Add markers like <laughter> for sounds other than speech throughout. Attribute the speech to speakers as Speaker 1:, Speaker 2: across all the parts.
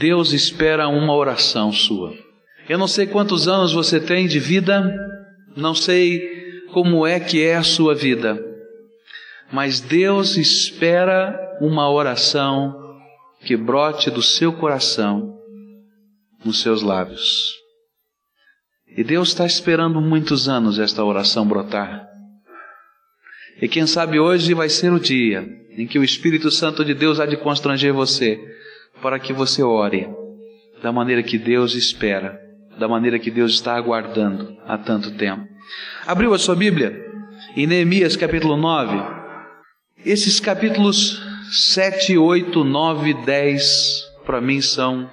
Speaker 1: Deus espera uma oração sua. Eu não sei quantos anos você tem de vida, não sei como é que é a sua vida, mas Deus espera uma oração que brote do seu coração, nos seus lábios. E Deus está esperando muitos anos esta oração brotar. E quem sabe hoje vai ser o dia em que o Espírito Santo de Deus há de constranger você, para que você ore da maneira que Deus espera, da maneira que Deus está aguardando há tanto tempo. Abriu a sua Bíblia em Neemias capítulo 9. Esses capítulos 7, 8, 9, 10 para mim são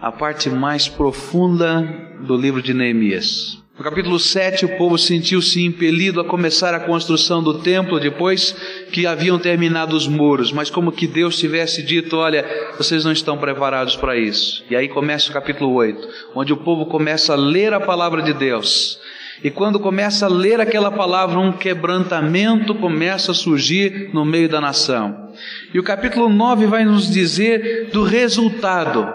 Speaker 1: a parte mais profunda do livro de Neemias. No capítulo 7, o povo sentiu-se impelido a começar a construção do templo depois que haviam terminado os muros, mas como que Deus tivesse dito: Olha, vocês não estão preparados para isso. E aí começa o capítulo 8, onde o povo começa a ler a palavra de Deus. E quando começa a ler aquela palavra, um quebrantamento começa a surgir no meio da nação. E o capítulo 9 vai nos dizer do resultado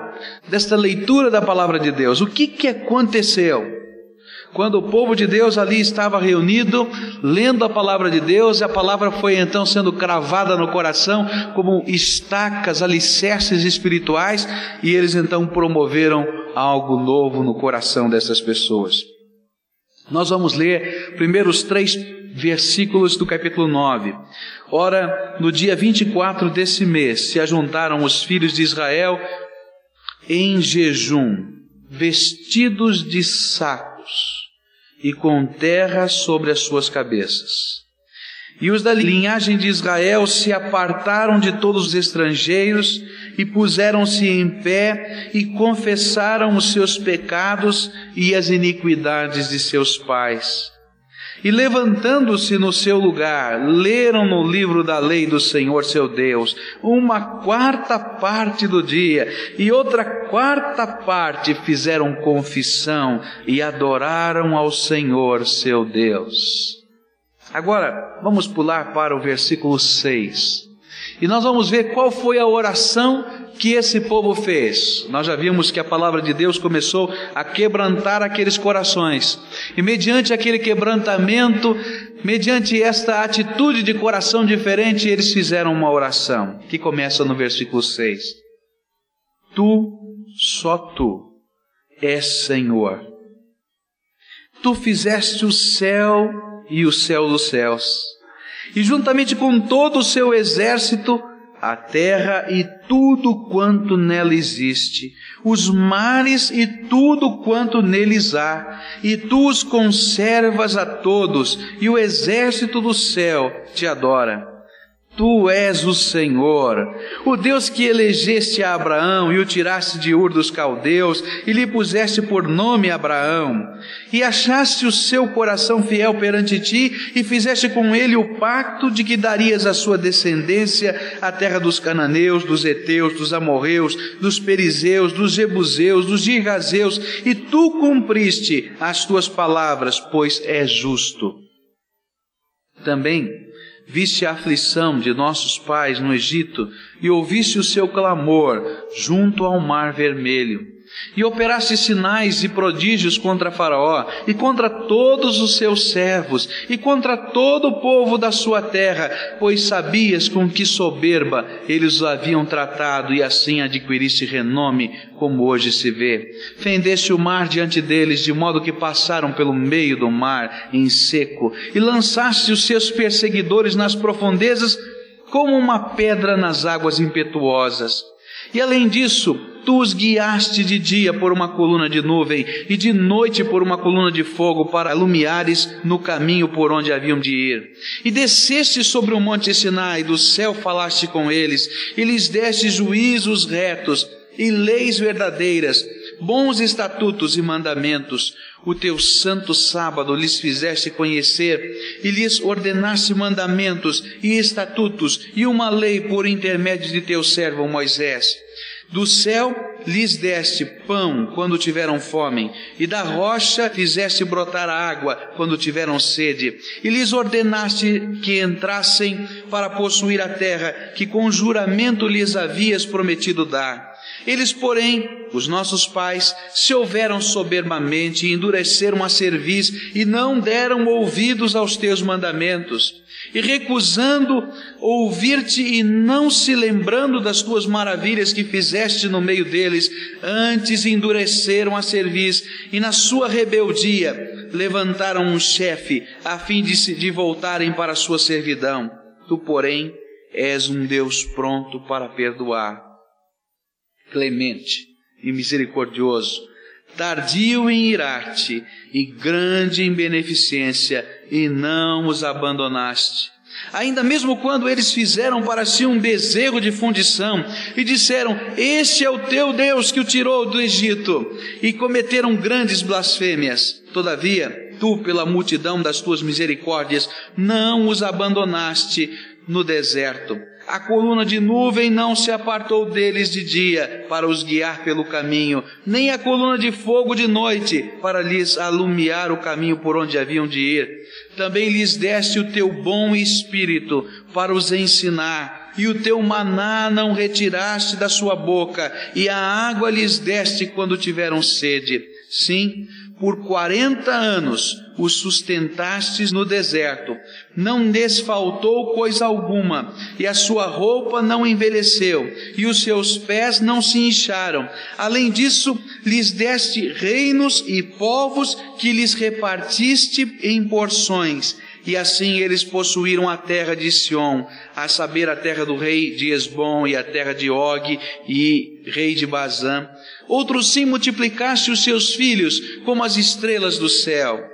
Speaker 1: desta leitura da palavra de Deus. O que, que aconteceu? Quando o povo de Deus ali estava reunido, lendo a palavra de Deus, e a palavra foi então sendo cravada no coração como estacas, alicerces espirituais, e eles então promoveram algo novo no coração dessas pessoas. Nós vamos ler primeiro os três versículos do capítulo 9. Ora, no dia 24 desse mês se ajuntaram os filhos de Israel em jejum, vestidos de sacos e com terra sobre as suas cabeças. E os da linhagem de Israel se apartaram de todos os estrangeiros e puseram-se em pé e confessaram os seus pecados e as iniquidades de seus pais. E levantando-se no seu lugar, leram no livro da lei do Senhor seu Deus, uma quarta parte do dia, e outra quarta parte fizeram confissão e adoraram ao Senhor seu Deus. Agora, vamos pular para o versículo 6. E nós vamos ver qual foi a oração que esse povo fez. Nós já vimos que a palavra de Deus começou a quebrantar aqueles corações. E mediante aquele quebrantamento, mediante esta atitude de coração diferente, eles fizeram uma oração, que começa no versículo 6. Tu, só tu, és Senhor. Tu fizeste o céu e o céu dos céus e juntamente com todo o seu exército, a terra e tudo quanto nela existe, os mares e tudo quanto neles há, e tu os conservas a todos, e o exército do céu te adora. Tu és o Senhor, o Deus que elegeste a Abraão e o tiraste de Ur dos caldeus e lhe puseste por nome Abraão, e achaste o seu coração fiel perante ti e fizeste com ele o pacto de que darias à sua descendência a terra dos cananeus, dos heteus, dos amorreus, dos perizeus, dos jebuseus, dos girgazeus, e tu cumpriste as tuas palavras, pois és justo. Também viste a aflição de nossos pais no Egito e ouviste o seu clamor junto ao mar vermelho. E operaste sinais e prodígios contra Faraó, e contra todos os seus servos, e contra todo o povo da sua terra, pois sabias com que soberba eles os haviam tratado, e assim adquiriste renome, como hoje se vê. Fendeste o mar diante deles, de modo que passaram pelo meio do mar em seco, e lançaste os seus perseguidores nas profundezas, como uma pedra nas águas impetuosas. E além disso, tu os guiaste de dia por uma coluna de nuvem e de noite por uma coluna de fogo para alumiares no caminho por onde haviam de ir. E desceste sobre o monte Sinai, do céu falaste com eles, e lhes deste juízos retos e leis verdadeiras, bons estatutos e mandamentos. O teu santo sábado lhes fizeste conhecer e lhes ordenaste mandamentos e estatutos e uma lei por intermédio de teu servo Moisés. Do céu lhes deste pão quando tiveram fome, e da rocha fizeste brotar água quando tiveram sede, e lhes ordenaste que entrassem para possuir a terra que com juramento lhes havias prometido dar. Eles, porém, os nossos pais, se houveram soberbamente e endureceram a cerviz e não deram ouvidos aos teus mandamentos, e recusando ouvir-te e não se lembrando das tuas maravilhas que fizeste no meio deles, antes endureceram a cerviz e na sua rebeldia levantaram um chefe a fim de, se, de voltarem para a sua servidão. Tu, porém, és um Deus pronto para perdoar clemente e misericordioso, tardio em irar-te e grande em beneficência, e não os abandonaste. Ainda mesmo quando eles fizeram para si um bezerro de fundição e disseram: Este é o teu Deus que o tirou do Egito, e cometeram grandes blasfêmias. Todavia, tu, pela multidão das tuas misericórdias, não os abandonaste no deserto a coluna de nuvem não se apartou deles de dia para os guiar pelo caminho, nem a coluna de fogo de noite para lhes alumiar o caminho por onde haviam de ir. Também lhes deste o teu bom espírito para os ensinar, e o teu maná não retiraste da sua boca, e a água lhes deste quando tiveram sede. Sim, por quarenta anos os sustentastes no deserto, não lhes faltou coisa alguma, e a sua roupa não envelheceu, e os seus pés não se incharam. Além disso, lhes deste reinos e povos que lhes repartiste em porções, e assim eles possuíram a terra de Sion, a saber, a terra do rei de Esbom e a terra de Og e rei de Bazã. Outros sim multiplicaste os seus filhos como as estrelas do céu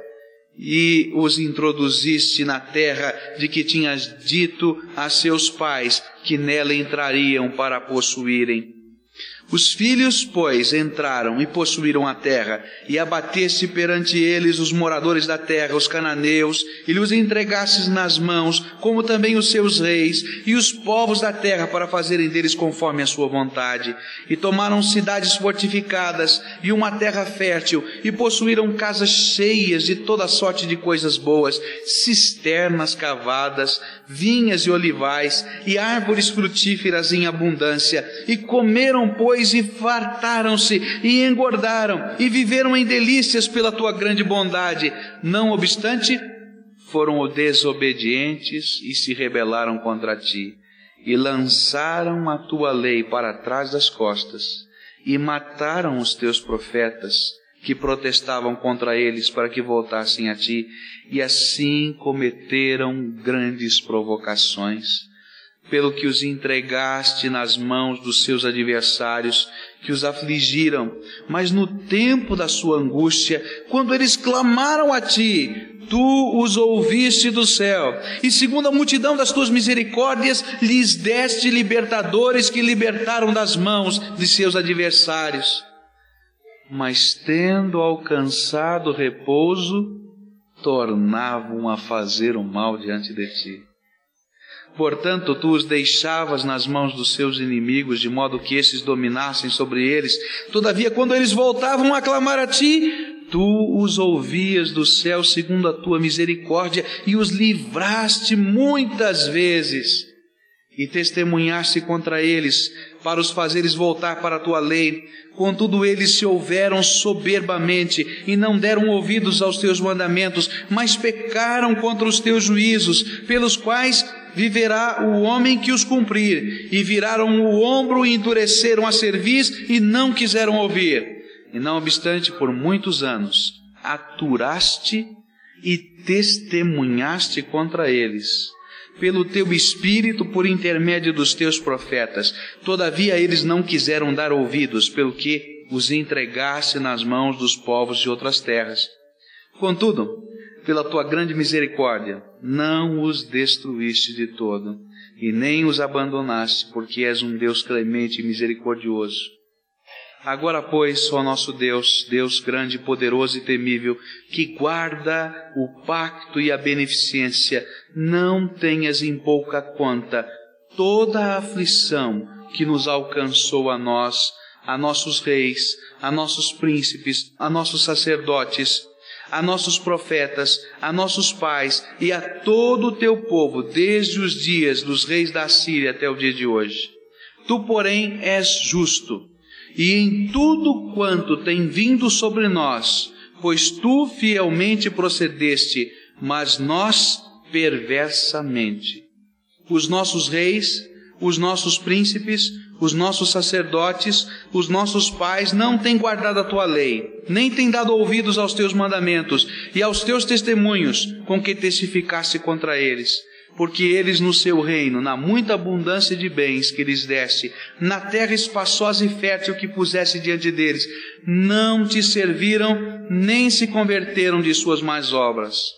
Speaker 1: e os introduziste na terra de que tinhas dito a seus pais que nela entrariam para possuírem. Os filhos, pois, entraram e possuíram a terra, e abateste perante eles os moradores da terra, os cananeus, e lhes entregastes nas mãos, como também os seus reis, e os povos da terra, para fazerem deles conforme a sua vontade. E tomaram cidades fortificadas, e uma terra fértil, e possuíram casas cheias de toda sorte de coisas boas, cisternas cavadas, vinhas e olivais, e árvores frutíferas em abundância, e comeram, pois, e fartaram-se, e engordaram, e viveram em delícias pela tua grande bondade. Não obstante, foram desobedientes e se rebelaram contra ti, e lançaram a tua lei para trás das costas, e mataram os teus profetas, que protestavam contra eles para que voltassem a ti, e assim cometeram grandes provocações pelo que os entregaste nas mãos dos seus adversários, que os afligiram. Mas no tempo da sua angústia, quando eles clamaram a ti, tu os ouviste do céu, e segundo a multidão das tuas misericórdias, lhes deste libertadores que libertaram das mãos de seus adversários. Mas tendo alcançado repouso, tornavam a fazer o mal diante de ti. Portanto, tu os deixavas nas mãos dos seus inimigos, de modo que esses dominassem sobre eles. Todavia, quando eles voltavam a clamar a ti, tu os ouvias do céu segundo a tua misericórdia e os livraste muitas vezes. E testemunhaste contra eles, para os fazeres voltar para a tua lei. Contudo, eles se houveram soberbamente e não deram ouvidos aos teus mandamentos, mas pecaram contra os teus juízos, pelos quais viverá o homem que os cumprir. E viraram o ombro e endureceram a cerviz e não quiseram ouvir. E não obstante, por muitos anos, aturaste e testemunhaste contra eles, pelo teu espírito por intermédio dos teus profetas. Todavia eles não quiseram dar ouvidos, pelo que os entregaste nas mãos dos povos de outras terras. Contudo, pela tua grande misericórdia, não os destruíste de todo, e nem os abandonaste, porque és um Deus clemente e misericordioso. Agora, pois, ó nosso Deus, Deus grande, poderoso e temível, que guarda o pacto e a beneficência, não tenhas em pouca conta toda a aflição que nos alcançou a nós, a nossos reis, a nossos príncipes, a nossos sacerdotes, a nossos profetas, a nossos pais e a todo o teu povo, desde os dias dos reis da Síria até o dia de hoje. Tu, porém, és justo e em tudo quanto tem vindo sobre nós, pois tu fielmente procedeste, mas nós perversamente. Os nossos reis, os nossos príncipes, os nossos sacerdotes, os nossos pais não têm guardado a tua lei, nem têm dado ouvidos aos teus mandamentos e aos teus testemunhos com que testificaste contra eles. Porque eles no seu reino, na muita abundância de bens que lhes deste, na terra espaçosa e fértil que puseste diante deles, não te serviram, nem se converteram de suas más obras.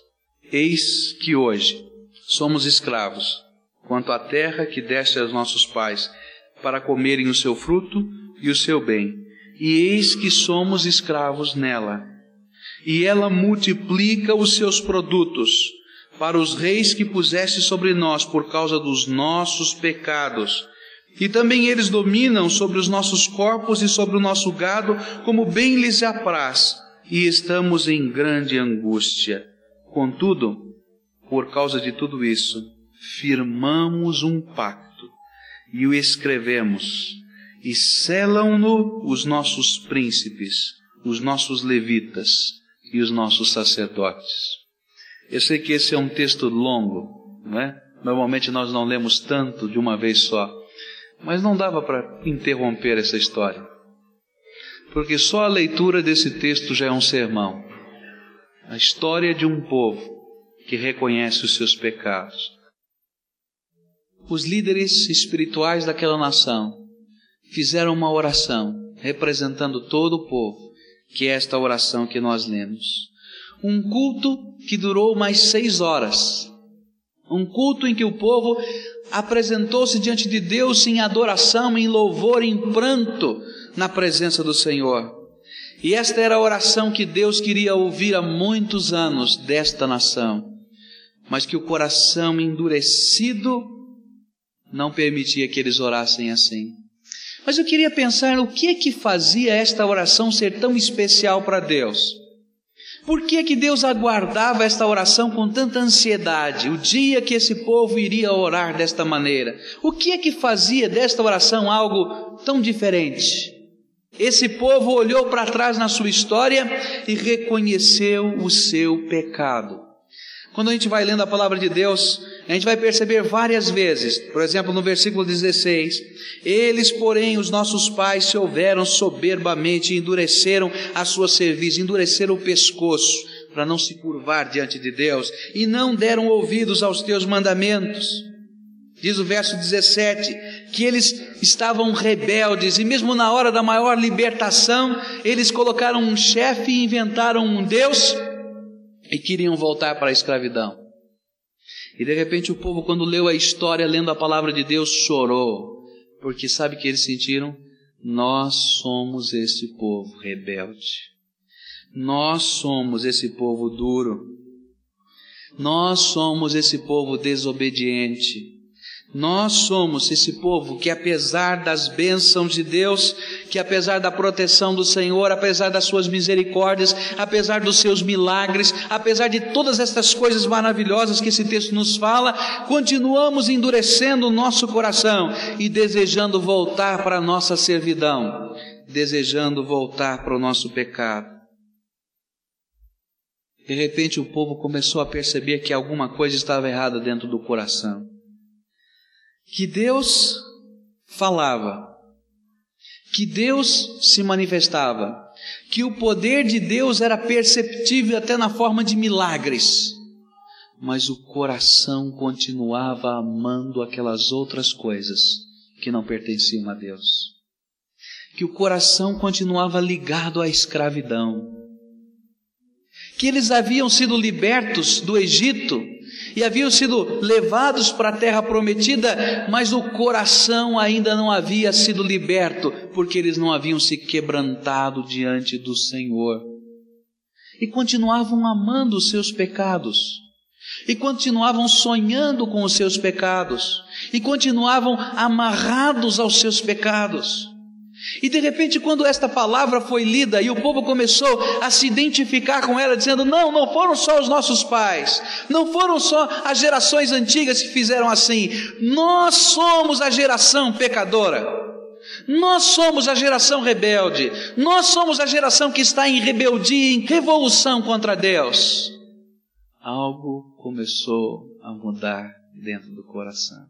Speaker 1: Eis que hoje somos escravos, quanto à terra que deste aos nossos pais, para comerem o seu fruto e o seu bem. E eis que somos escravos nela. E ela multiplica os seus produtos para os reis que puseste sobre nós por causa dos nossos pecados. E também eles dominam sobre os nossos corpos e sobre o nosso gado, como bem lhes apraz, e estamos em grande angústia. Contudo, por causa de tudo isso, firmamos um pacto e o escrevemos, e selam-no os nossos príncipes, os nossos levitas e os nossos sacerdotes. Eu sei que esse é um texto longo, não é? Normalmente nós não lemos tanto de uma vez só, mas não dava para interromper essa história, porque só a leitura desse texto já é um sermão. A história de um povo que reconhece os seus pecados, os líderes espirituais daquela nação fizeram uma oração representando todo o povo, que é esta oração que nós lemos. Um culto que durou mais seis horas. Um culto em que o povo apresentou-se diante de Deus em adoração, em louvor, em pranto na presença do Senhor. E esta era a oração que Deus queria ouvir há muitos anos desta nação, mas que o coração endurecido não permitia que eles orassem assim. Mas eu queria pensar no que é que fazia esta oração ser tão especial para Deus. Por que que Deus aguardava esta oração com tanta ansiedade, o dia que esse povo iria orar desta maneira? O que é que fazia desta oração algo tão diferente? Esse povo olhou para trás na sua história e reconheceu o seu pecado. Quando a gente vai lendo a palavra de Deus, a gente vai perceber várias vezes, por exemplo, no versículo 16: Eles, porém, os nossos pais se houveram soberbamente endureceram a sua cerviz, endureceram o pescoço, para não se curvar diante de Deus, e não deram ouvidos aos teus mandamentos. Diz o verso 17 que eles estavam rebeldes e, mesmo na hora da maior libertação, eles colocaram um chefe e inventaram um Deus e queriam voltar para a escravidão. E de repente o povo, quando leu a história, lendo a palavra de Deus, chorou, porque sabe que eles sentiram? Nós somos esse povo rebelde. Nós somos esse povo duro. Nós somos esse povo desobediente. Nós somos esse povo que, apesar das bênçãos de Deus, que apesar da proteção do Senhor, apesar das suas misericórdias, apesar dos seus milagres, apesar de todas estas coisas maravilhosas que esse texto nos fala, continuamos endurecendo o nosso coração e desejando voltar para a nossa servidão, desejando voltar para o nosso pecado. De repente o povo começou a perceber que alguma coisa estava errada dentro do coração que Deus falava, que Deus se manifestava, que o poder de Deus era perceptível até na forma de milagres, mas o coração continuava amando aquelas outras coisas que não pertenciam a Deus. Que o coração continuava ligado à escravidão. Que eles haviam sido libertos do Egito e haviam sido levados para a terra prometida, mas o coração ainda não havia sido liberto, porque eles não haviam se quebrantado diante do Senhor. E continuavam amando os seus pecados, e continuavam sonhando com os seus pecados, e continuavam amarrados aos seus pecados. E de repente, quando esta palavra foi lida e o povo começou a se identificar com ela, dizendo: Não, não foram só os nossos pais, não foram só as gerações antigas que fizeram assim, nós somos a geração pecadora. Nós somos a geração rebelde. Nós somos a geração que está em rebeldia, em revolução contra Deus. Algo começou a mudar dentro do coração.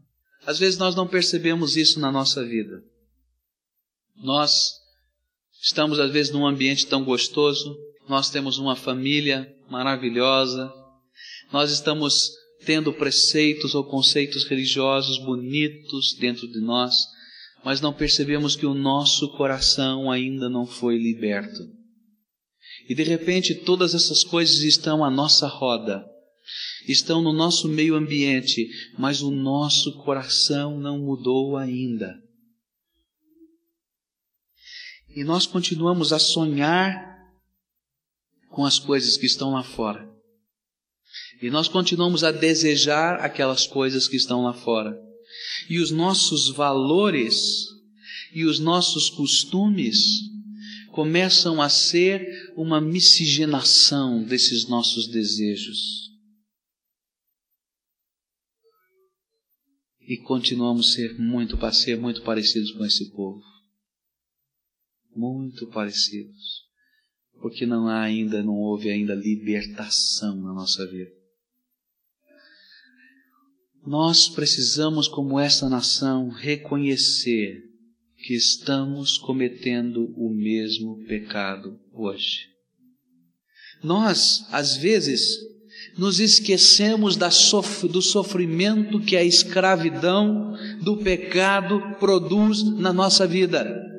Speaker 1: Às vezes nós não percebemos isso na nossa vida. Nós estamos às vezes num ambiente tão gostoso, nós temos uma família maravilhosa, nós estamos tendo preceitos ou conceitos religiosos bonitos dentro de nós, mas não percebemos que o nosso coração ainda não foi liberto. E de repente todas essas coisas estão à nossa roda, estão no nosso meio ambiente, mas o nosso coração não mudou ainda. E nós continuamos a sonhar com as coisas que estão lá fora. E nós continuamos a desejar aquelas coisas que estão lá fora. E os nossos valores e os nossos costumes começam a ser uma miscigenação desses nossos desejos. E continuamos a ser muito, ser muito parecidos com esse povo. Muito parecidos. Porque não há ainda, não houve ainda libertação na nossa vida. Nós precisamos, como esta nação, reconhecer que estamos cometendo o mesmo pecado hoje. Nós, às vezes, nos esquecemos do sofrimento que a escravidão do pecado produz na nossa vida.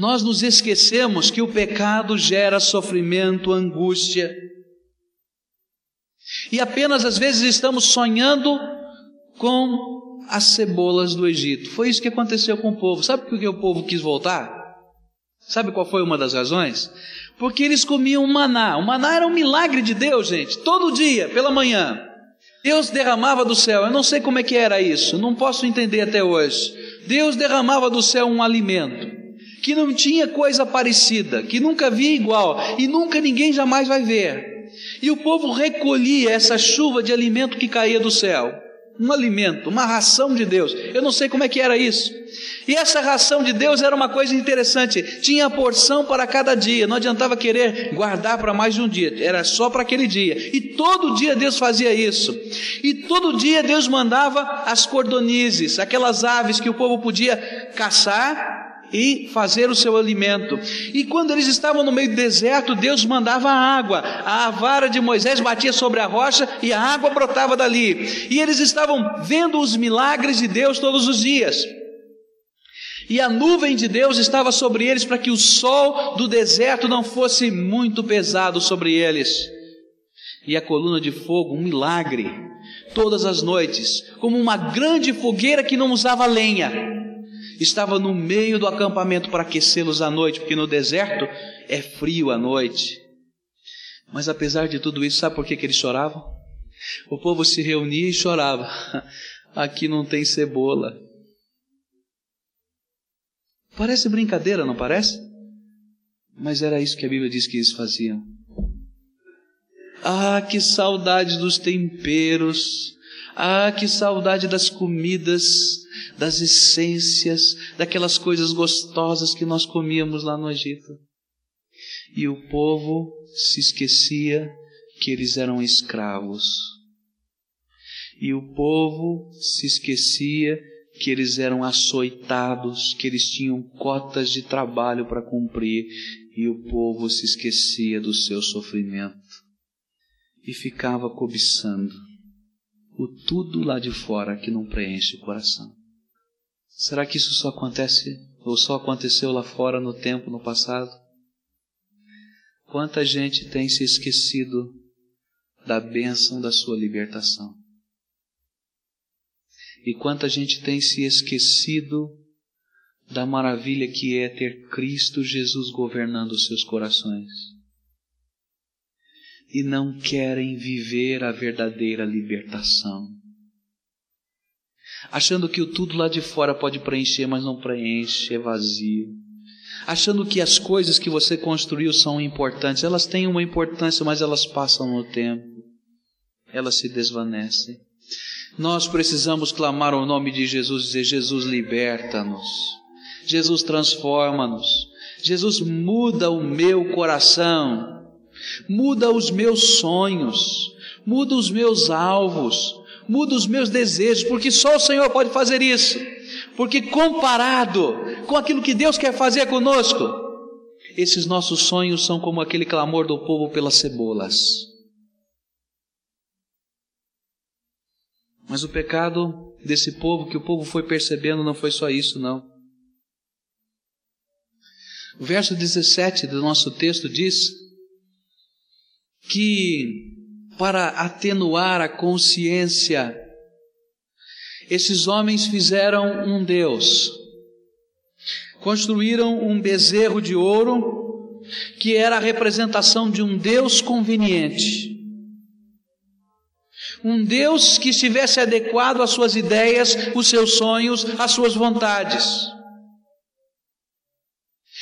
Speaker 1: Nós nos esquecemos que o pecado gera sofrimento, angústia, e apenas às vezes estamos sonhando com as cebolas do Egito. Foi isso que aconteceu com o povo. Sabe por que o povo quis voltar? Sabe qual foi uma das razões? Porque eles comiam maná. O maná era um milagre de Deus, gente. Todo dia, pela manhã. Deus derramava do céu. Eu não sei como é que era isso. Não posso entender até hoje. Deus derramava do céu um alimento que não tinha coisa parecida, que nunca vi igual e nunca ninguém jamais vai ver. E o povo recolhia essa chuva de alimento que caía do céu. Um alimento, uma ração de Deus. Eu não sei como é que era isso. E essa ração de Deus era uma coisa interessante. Tinha porção para cada dia. Não adiantava querer guardar para mais de um dia. Era só para aquele dia. E todo dia Deus fazia isso. E todo dia Deus mandava as cordonizes, aquelas aves que o povo podia caçar e fazer o seu alimento. E quando eles estavam no meio do deserto, Deus mandava água. A vara de Moisés batia sobre a rocha e a água brotava dali. E eles estavam vendo os milagres de Deus todos os dias. E a nuvem de Deus estava sobre eles para que o sol do deserto não fosse muito pesado sobre eles. E a coluna de fogo, um milagre, todas as noites, como uma grande fogueira que não usava lenha estava no meio do acampamento para aquecê-los à noite, porque no deserto é frio à noite. Mas apesar de tudo isso, sabe por que, que eles choravam? O povo se reunia e chorava. <laughs> Aqui não tem cebola. Parece brincadeira, não parece? Mas era isso que a Bíblia diz que eles faziam. Ah, que saudade dos temperos. Ah, que saudade das comidas das essências, daquelas coisas gostosas que nós comíamos lá no Egito. E o povo se esquecia que eles eram escravos. E o povo se esquecia que eles eram açoitados, que eles tinham cotas de trabalho para cumprir, e o povo se esquecia do seu sofrimento e ficava cobiçando o tudo lá de fora que não preenche o coração. Será que isso só acontece ou só aconteceu lá fora no tempo, no passado? Quanta gente tem se esquecido da bênção da sua libertação? E quanta gente tem se esquecido da maravilha que é ter Cristo Jesus governando os seus corações? E não querem viver a verdadeira libertação achando que o tudo lá de fora pode preencher, mas não preenche, é vazio. Achando que as coisas que você construiu são importantes, elas têm uma importância, mas elas passam no tempo, elas se desvanecem. Nós precisamos clamar o nome de Jesus, dizer: Jesus, liberta-nos. Jesus transforma-nos. Jesus muda o meu coração, muda os meus sonhos, muda os meus alvos, muda os meus desejos, porque só o Senhor pode fazer isso. Porque comparado com aquilo que Deus quer fazer conosco, esses nossos sonhos são como aquele clamor do povo pelas cebolas. Mas o pecado desse povo, que o povo foi percebendo, não foi só isso, não. O verso 17 do nosso texto diz que para atenuar a consciência, esses homens fizeram um Deus. Construíram um bezerro de ouro que era a representação de um Deus conveniente. Um Deus que estivesse adequado às suas ideias, os seus sonhos, às suas vontades.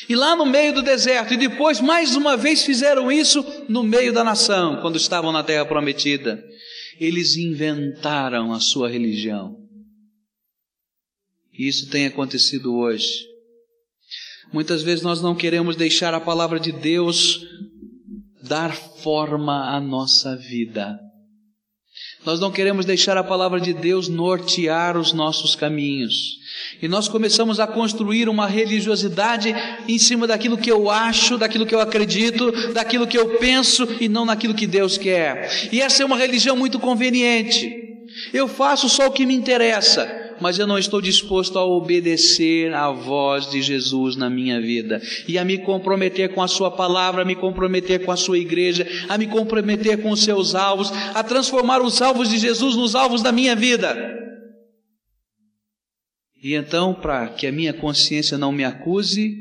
Speaker 1: E lá no meio do deserto, e depois mais uma vez fizeram isso no meio da nação, quando estavam na terra prometida. Eles inventaram a sua religião. E isso tem acontecido hoje. Muitas vezes nós não queremos deixar a palavra de Deus dar forma à nossa vida. Nós não queremos deixar a palavra de Deus nortear os nossos caminhos. E nós começamos a construir uma religiosidade em cima daquilo que eu acho, daquilo que eu acredito, daquilo que eu penso e não naquilo que Deus quer. E essa é uma religião muito conveniente. Eu faço só o que me interessa mas eu não estou disposto a obedecer à voz de Jesus na minha vida e a me comprometer com a Sua palavra, a me comprometer com a Sua igreja, a me comprometer com os seus alvos, a transformar os alvos de Jesus nos alvos da minha vida. E então, para que a minha consciência não me acuse,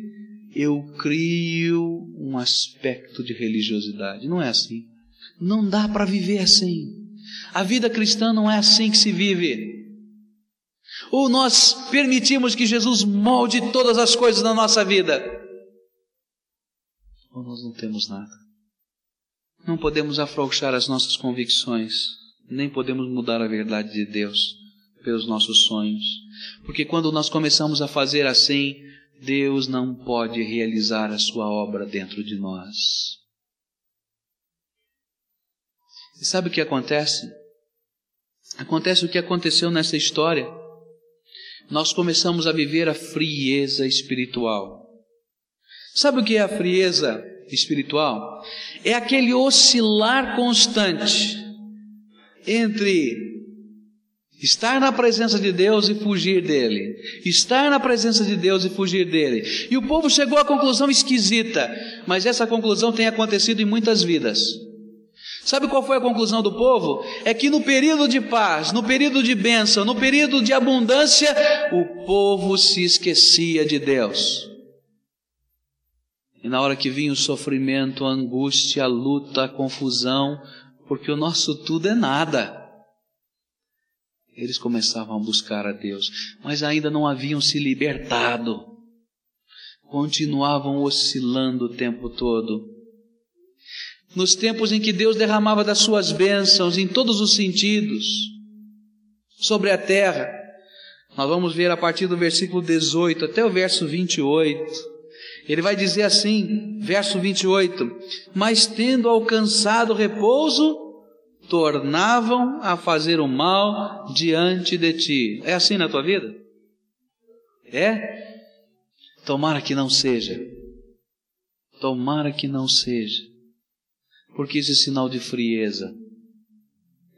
Speaker 1: eu crio um aspecto de religiosidade. Não é assim. Não dá para viver assim. A vida cristã não é assim que se vive. Ou nós permitimos que Jesus molde todas as coisas na nossa vida? Ou nós não temos nada. Não podemos afrouxar as nossas convicções, nem podemos mudar a verdade de Deus pelos nossos sonhos. Porque quando nós começamos a fazer assim, Deus não pode realizar a sua obra dentro de nós. E sabe o que acontece? Acontece o que aconteceu nessa história nós começamos a viver a frieza espiritual. Sabe o que é a frieza espiritual? É aquele oscilar constante entre estar na presença de Deus e fugir dele, estar na presença de Deus e fugir dele. E o povo chegou à conclusão esquisita, mas essa conclusão tem acontecido em muitas vidas. Sabe qual foi a conclusão do povo? É que no período de paz, no período de bênção, no período de abundância, o povo se esquecia de Deus. E na hora que vinha o sofrimento, a angústia, a luta, a confusão, porque o nosso tudo é nada. Eles começavam a buscar a Deus, mas ainda não haviam se libertado. Continuavam oscilando o tempo todo nos tempos em que Deus derramava das suas bênçãos em todos os sentidos sobre a terra. Nós vamos ver a partir do versículo 18 até o verso 28. Ele vai dizer assim, verso 28: Mas tendo alcançado repouso, tornavam a fazer o mal diante de ti. É assim na tua vida? É? Tomara que não seja. Tomara que não seja porque isso é sinal de frieza.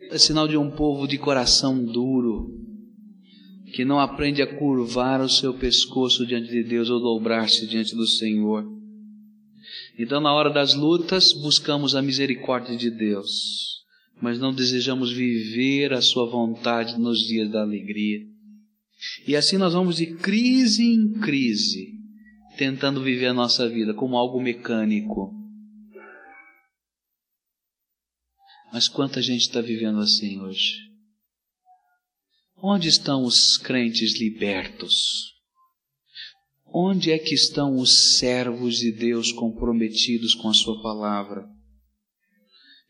Speaker 1: É sinal de um povo de coração duro, que não aprende a curvar o seu pescoço diante de Deus ou dobrar-se diante do Senhor. Então, na hora das lutas, buscamos a misericórdia de Deus, mas não desejamos viver a Sua vontade nos dias da alegria. E assim nós vamos de crise em crise, tentando viver a nossa vida como algo mecânico Mas quanta gente está vivendo assim hoje? Onde estão os crentes libertos? Onde é que estão os servos de Deus comprometidos com a Sua palavra?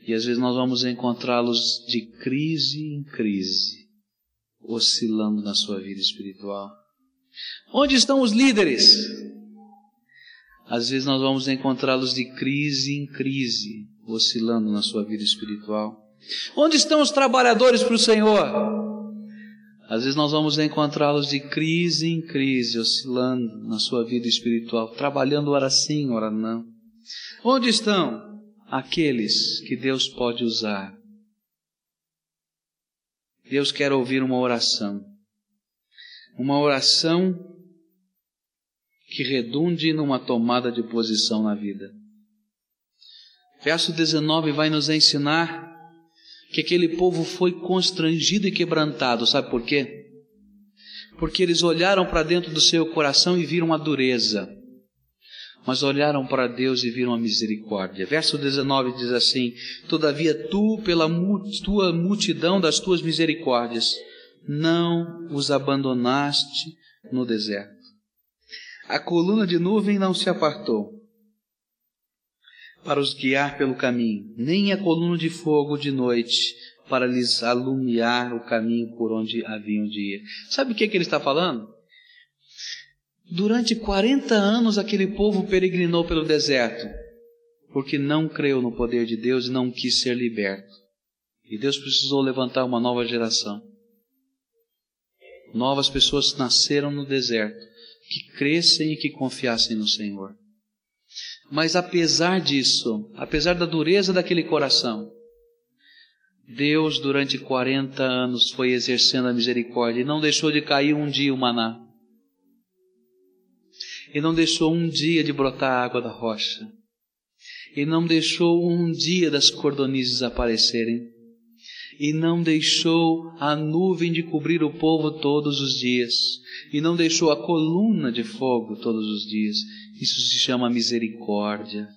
Speaker 1: E às vezes nós vamos encontrá-los de crise em crise, oscilando na sua vida espiritual. Onde estão os líderes? Às vezes nós vamos encontrá-los de crise em crise, oscilando na sua vida espiritual. Onde estão os trabalhadores para o Senhor? Às vezes nós vamos encontrá-los de crise em crise, oscilando na sua vida espiritual, trabalhando ora sim, ora não. Onde estão aqueles que Deus pode usar? Deus quer ouvir uma oração. Uma oração que redunde numa tomada de posição na vida. Verso 19 vai nos ensinar que aquele povo foi constrangido e quebrantado. Sabe por quê? Porque eles olharam para dentro do seu coração e viram a dureza, mas olharam para Deus e viram a misericórdia. Verso 19 diz assim: Todavia tu, pela tua multidão das tuas misericórdias, não os abandonaste no deserto. A coluna de nuvem não se apartou para os guiar pelo caminho, nem a coluna de fogo de noite para lhes alumiar o caminho por onde haviam de ir. Sabe o que, é que ele está falando? Durante 40 anos aquele povo peregrinou pelo deserto, porque não creu no poder de Deus e não quis ser liberto. E Deus precisou levantar uma nova geração. Novas pessoas nasceram no deserto, que crescem e que confiassem no Senhor. Mas apesar disso, apesar da dureza daquele coração, Deus durante 40 anos foi exercendo a misericórdia e não deixou de cair um dia o maná. E não deixou um dia de brotar a água da rocha. E não deixou um dia das cordonizes aparecerem. E não deixou a nuvem de cobrir o povo todos os dias. E não deixou a coluna de fogo todos os dias. Isso se chama misericórdia.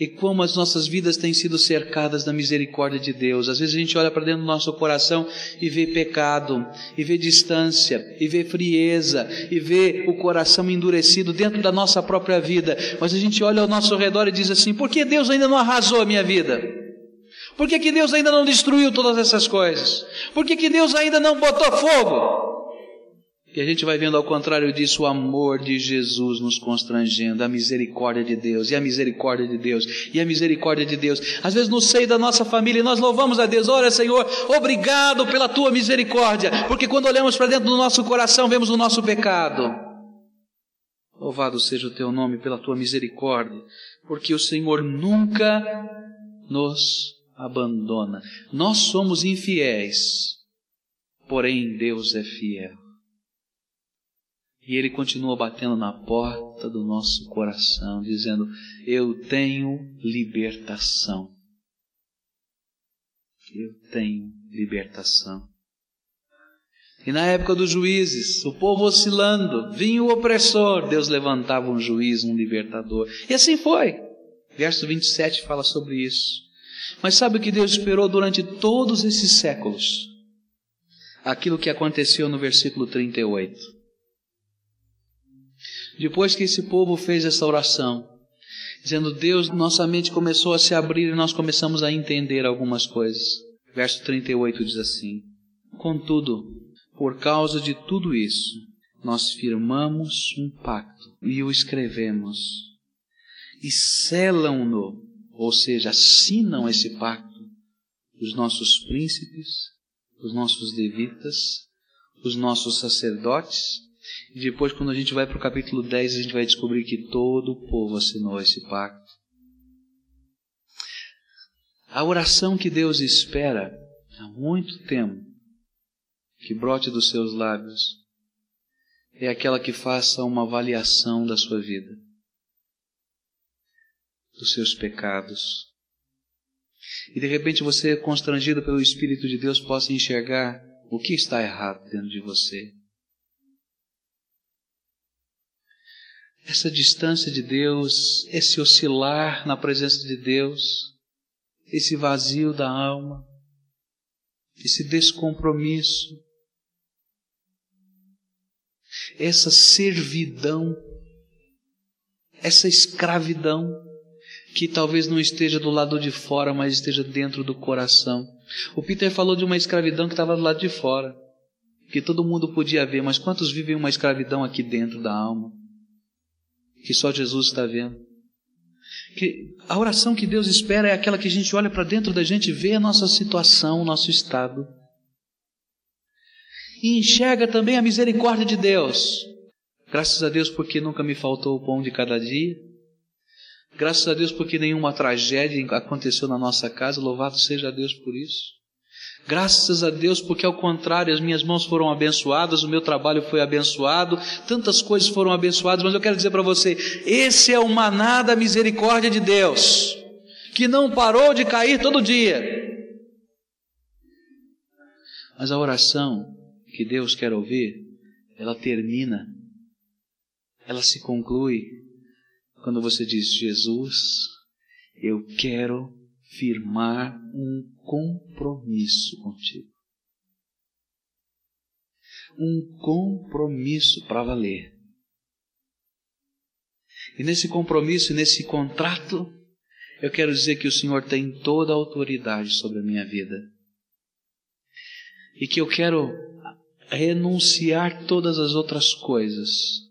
Speaker 1: E como as nossas vidas têm sido cercadas da misericórdia de Deus. Às vezes a gente olha para dentro do nosso coração e vê pecado, e vê distância, e vê frieza, e vê o coração endurecido dentro da nossa própria vida. Mas a gente olha ao nosso redor e diz assim: por que Deus ainda não arrasou a minha vida? Por que, que Deus ainda não destruiu todas essas coisas? Por que, que Deus ainda não botou fogo? E a gente vai vendo ao contrário disso o amor de Jesus nos constrangendo, a misericórdia de Deus, e a misericórdia de Deus, e a misericórdia de Deus. Às vezes no seio da nossa família nós louvamos a Deus, olha Senhor, obrigado pela tua misericórdia, porque quando olhamos para dentro do nosso coração vemos o nosso pecado. Louvado seja o teu nome pela tua misericórdia, porque o Senhor nunca nos abandona. Nós somos infiéis, porém Deus é fiel. E ele continua batendo na porta do nosso coração, dizendo: Eu tenho libertação. Eu tenho libertação. E na época dos juízes, o povo oscilando, vinha o opressor, Deus levantava um juiz, um libertador. E assim foi. Verso 27 fala sobre isso. Mas sabe o que Deus esperou durante todos esses séculos? Aquilo que aconteceu no versículo 38 depois que esse povo fez essa oração, dizendo: Deus, nossa mente começou a se abrir e nós começamos a entender algumas coisas. Verso 38 diz assim: Contudo, por causa de tudo isso, nós firmamos um pacto e o escrevemos, e selam-no, ou seja, assinam esse pacto, os nossos príncipes, os nossos levitas, os nossos sacerdotes e depois, quando a gente vai para o capítulo 10, a gente vai descobrir que todo o povo assinou esse pacto. A oração que Deus espera há muito tempo que brote dos seus lábios é aquela que faça uma avaliação da sua vida, dos seus pecados. E de repente você, constrangido pelo Espírito de Deus, possa enxergar o que está errado dentro de você. essa distância de Deus, esse oscilar na presença de Deus, esse vazio da alma, esse descompromisso, essa servidão, essa escravidão, que talvez não esteja do lado de fora, mas esteja dentro do coração. O Peter falou de uma escravidão que estava do lado de fora. que todo mundo podia ver, mas quantos vivem uma escravidão aqui dentro da alma? Que só Jesus está vendo. Que a oração que Deus espera é aquela que a gente olha para dentro da gente, vê a nossa situação, o nosso estado. E enxerga também a misericórdia de Deus. Graças a Deus porque nunca me faltou o pão de cada dia. Graças a Deus porque nenhuma tragédia aconteceu na nossa casa. Louvado seja Deus por isso. Graças a Deus, porque ao contrário, as minhas mãos foram abençoadas, o meu trabalho foi abençoado, tantas coisas foram abençoadas, mas eu quero dizer para você: esse é o maná da misericórdia de Deus, que não parou de cair todo dia. Mas a oração que Deus quer ouvir, ela termina, ela se conclui quando você diz: Jesus, eu quero firmar um compromisso contigo. Um compromisso para valer. E nesse compromisso, nesse contrato, eu quero dizer que o Senhor tem toda a autoridade sobre a minha vida. E que eu quero renunciar todas as outras coisas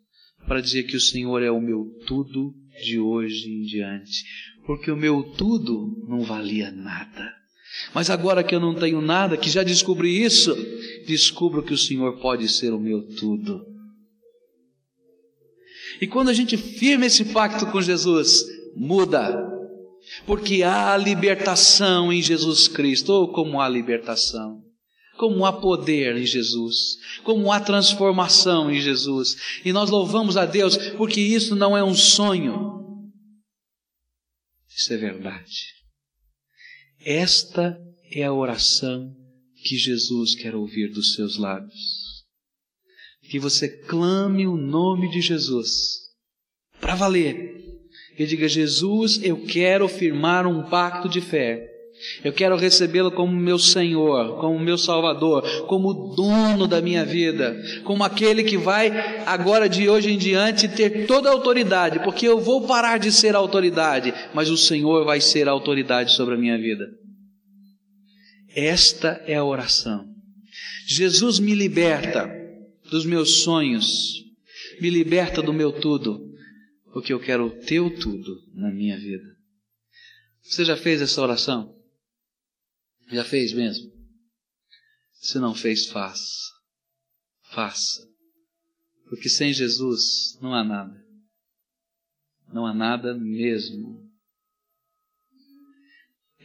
Speaker 1: para dizer que o Senhor é o meu tudo de hoje em diante porque o meu tudo não valia nada. Mas agora que eu não tenho nada, que já descobri isso, descubro que o Senhor pode ser o meu tudo. E quando a gente firma esse pacto com Jesus, muda. Porque há libertação em Jesus Cristo. Ou oh, como há libertação. Como há poder em Jesus. Como há transformação em Jesus. E nós louvamos a Deus porque isso não é um sonho. Isso é verdade. Esta é a oração que Jesus quer ouvir dos seus lábios. Que você clame o nome de Jesus para valer. E diga: Jesus, eu quero firmar um pacto de fé eu quero recebê-lo como meu Senhor, como meu Salvador, como dono da minha vida, como aquele que vai agora de hoje em diante ter toda a autoridade, porque eu vou parar de ser autoridade, mas o Senhor vai ser a autoridade sobre a minha vida. Esta é a oração. Jesus me liberta dos meus sonhos, me liberta do meu tudo, porque eu quero o teu tudo na minha vida. Você já fez essa oração? Já fez mesmo? Se não fez, faça. Faça. Porque sem Jesus não há nada. Não há nada mesmo.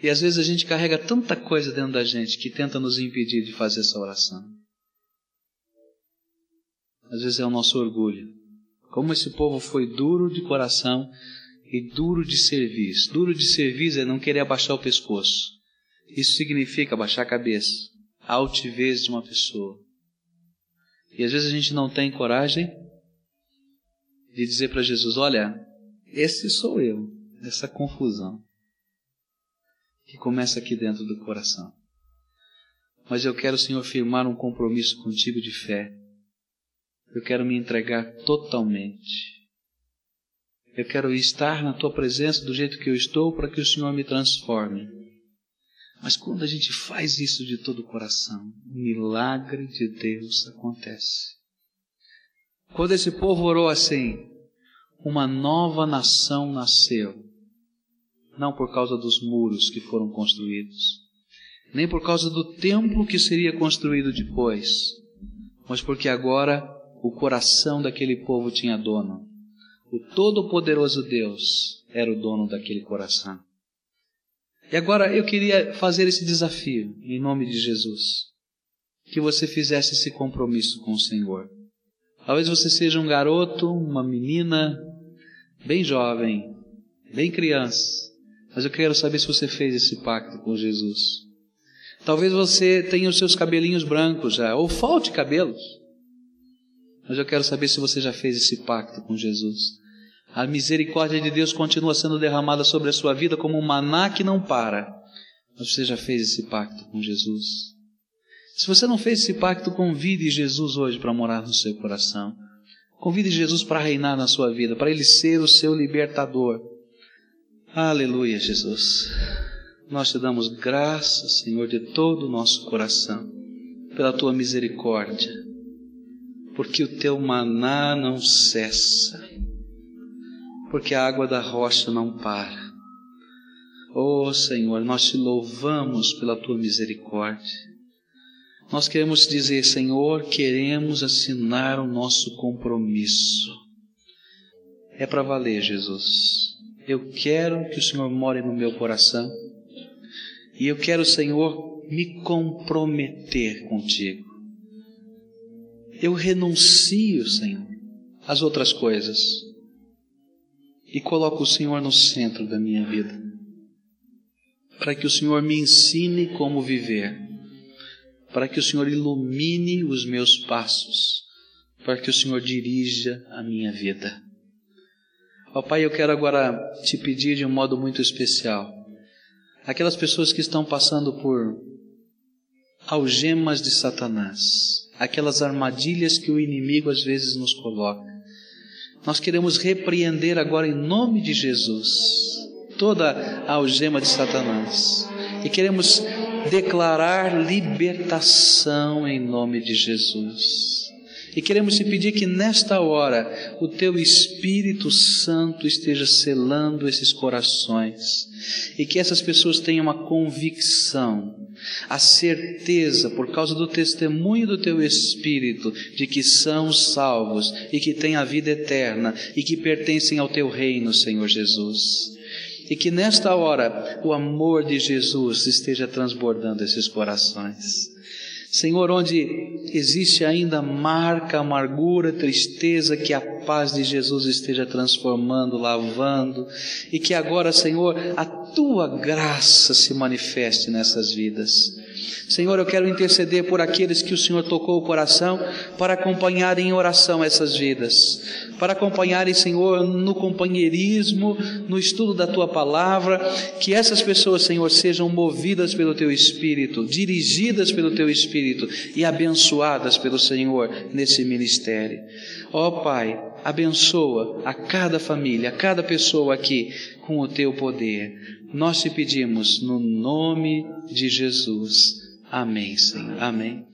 Speaker 1: E às vezes a gente carrega tanta coisa dentro da gente que tenta nos impedir de fazer essa oração. Às vezes é o nosso orgulho. Como esse povo foi duro de coração e duro de serviço. Duro de serviço é não querer abaixar o pescoço. Isso significa baixar a cabeça, a altivez de uma pessoa. E às vezes a gente não tem coragem de dizer para Jesus: Olha, esse sou eu, essa confusão que começa aqui dentro do coração. Mas eu quero, Senhor, firmar um compromisso contigo de fé. Eu quero me entregar totalmente. Eu quero estar na tua presença do jeito que eu estou para que o Senhor me transforme. Mas quando a gente faz isso de todo o coração, o milagre de Deus acontece. Quando esse povo orou assim, uma nova nação nasceu. Não por causa dos muros que foram construídos, nem por causa do templo que seria construído depois, mas porque agora o coração daquele povo tinha dono. O Todo-Poderoso Deus era o dono daquele coração. E agora eu queria fazer esse desafio, em nome de Jesus. Que você fizesse esse compromisso com o Senhor. Talvez você seja um garoto, uma menina, bem jovem, bem criança, mas eu quero saber se você fez esse pacto com Jesus. Talvez você tenha os seus cabelinhos brancos já, ou falte cabelos, mas eu quero saber se você já fez esse pacto com Jesus. A misericórdia de Deus continua sendo derramada sobre a sua vida como um maná que não para. Mas você já fez esse pacto com Jesus. Se você não fez esse pacto, convide Jesus hoje para morar no seu coração. Convide Jesus para reinar na sua vida, para Ele ser o seu libertador. Aleluia, Jesus. Nós te damos graças, Senhor, de todo o nosso coração, pela tua misericórdia porque o teu maná não cessa, porque a água da rocha não para. Oh Senhor, nós te louvamos pela tua misericórdia. Nós queremos dizer, Senhor, queremos assinar o nosso compromisso. É para valer, Jesus. Eu quero que o Senhor more no meu coração. E eu quero, Senhor, me comprometer contigo. Eu renuncio, Senhor, às outras coisas e coloco o Senhor no centro da minha vida, para que o Senhor me ensine como viver, para que o Senhor ilumine os meus passos, para que o Senhor dirija a minha vida. Ó Pai, eu quero agora te pedir de um modo muito especial, aquelas pessoas que estão passando por algemas de Satanás, aquelas armadilhas que o inimigo às vezes nos coloca. Nós queremos repreender agora em nome de Jesus toda a algema de Satanás e queremos declarar libertação em nome de Jesus. E queremos te pedir que nesta hora o teu Espírito Santo esteja selando esses corações e que essas pessoas tenham uma convicção, a certeza, por causa do testemunho do teu Espírito, de que são salvos e que têm a vida eterna e que pertencem ao teu reino, Senhor Jesus. E que nesta hora o amor de Jesus esteja transbordando esses corações. Senhor, onde existe ainda marca, amargura, tristeza, que a paz de Jesus esteja transformando, lavando, e que agora, Senhor, a tua graça se manifeste nessas vidas. Senhor, eu quero interceder por aqueles que o Senhor tocou o coração para acompanharem em oração essas vidas, para acompanharem, Senhor, no companheirismo, no estudo da tua palavra, que essas pessoas, Senhor, sejam movidas pelo teu Espírito, dirigidas pelo teu Espírito e abençoadas pelo Senhor nesse ministério. Ó oh, Pai, abençoa a cada família, a cada pessoa aqui com o teu poder. Nós te pedimos no nome de Jesus. Amém, Senhor. Amém.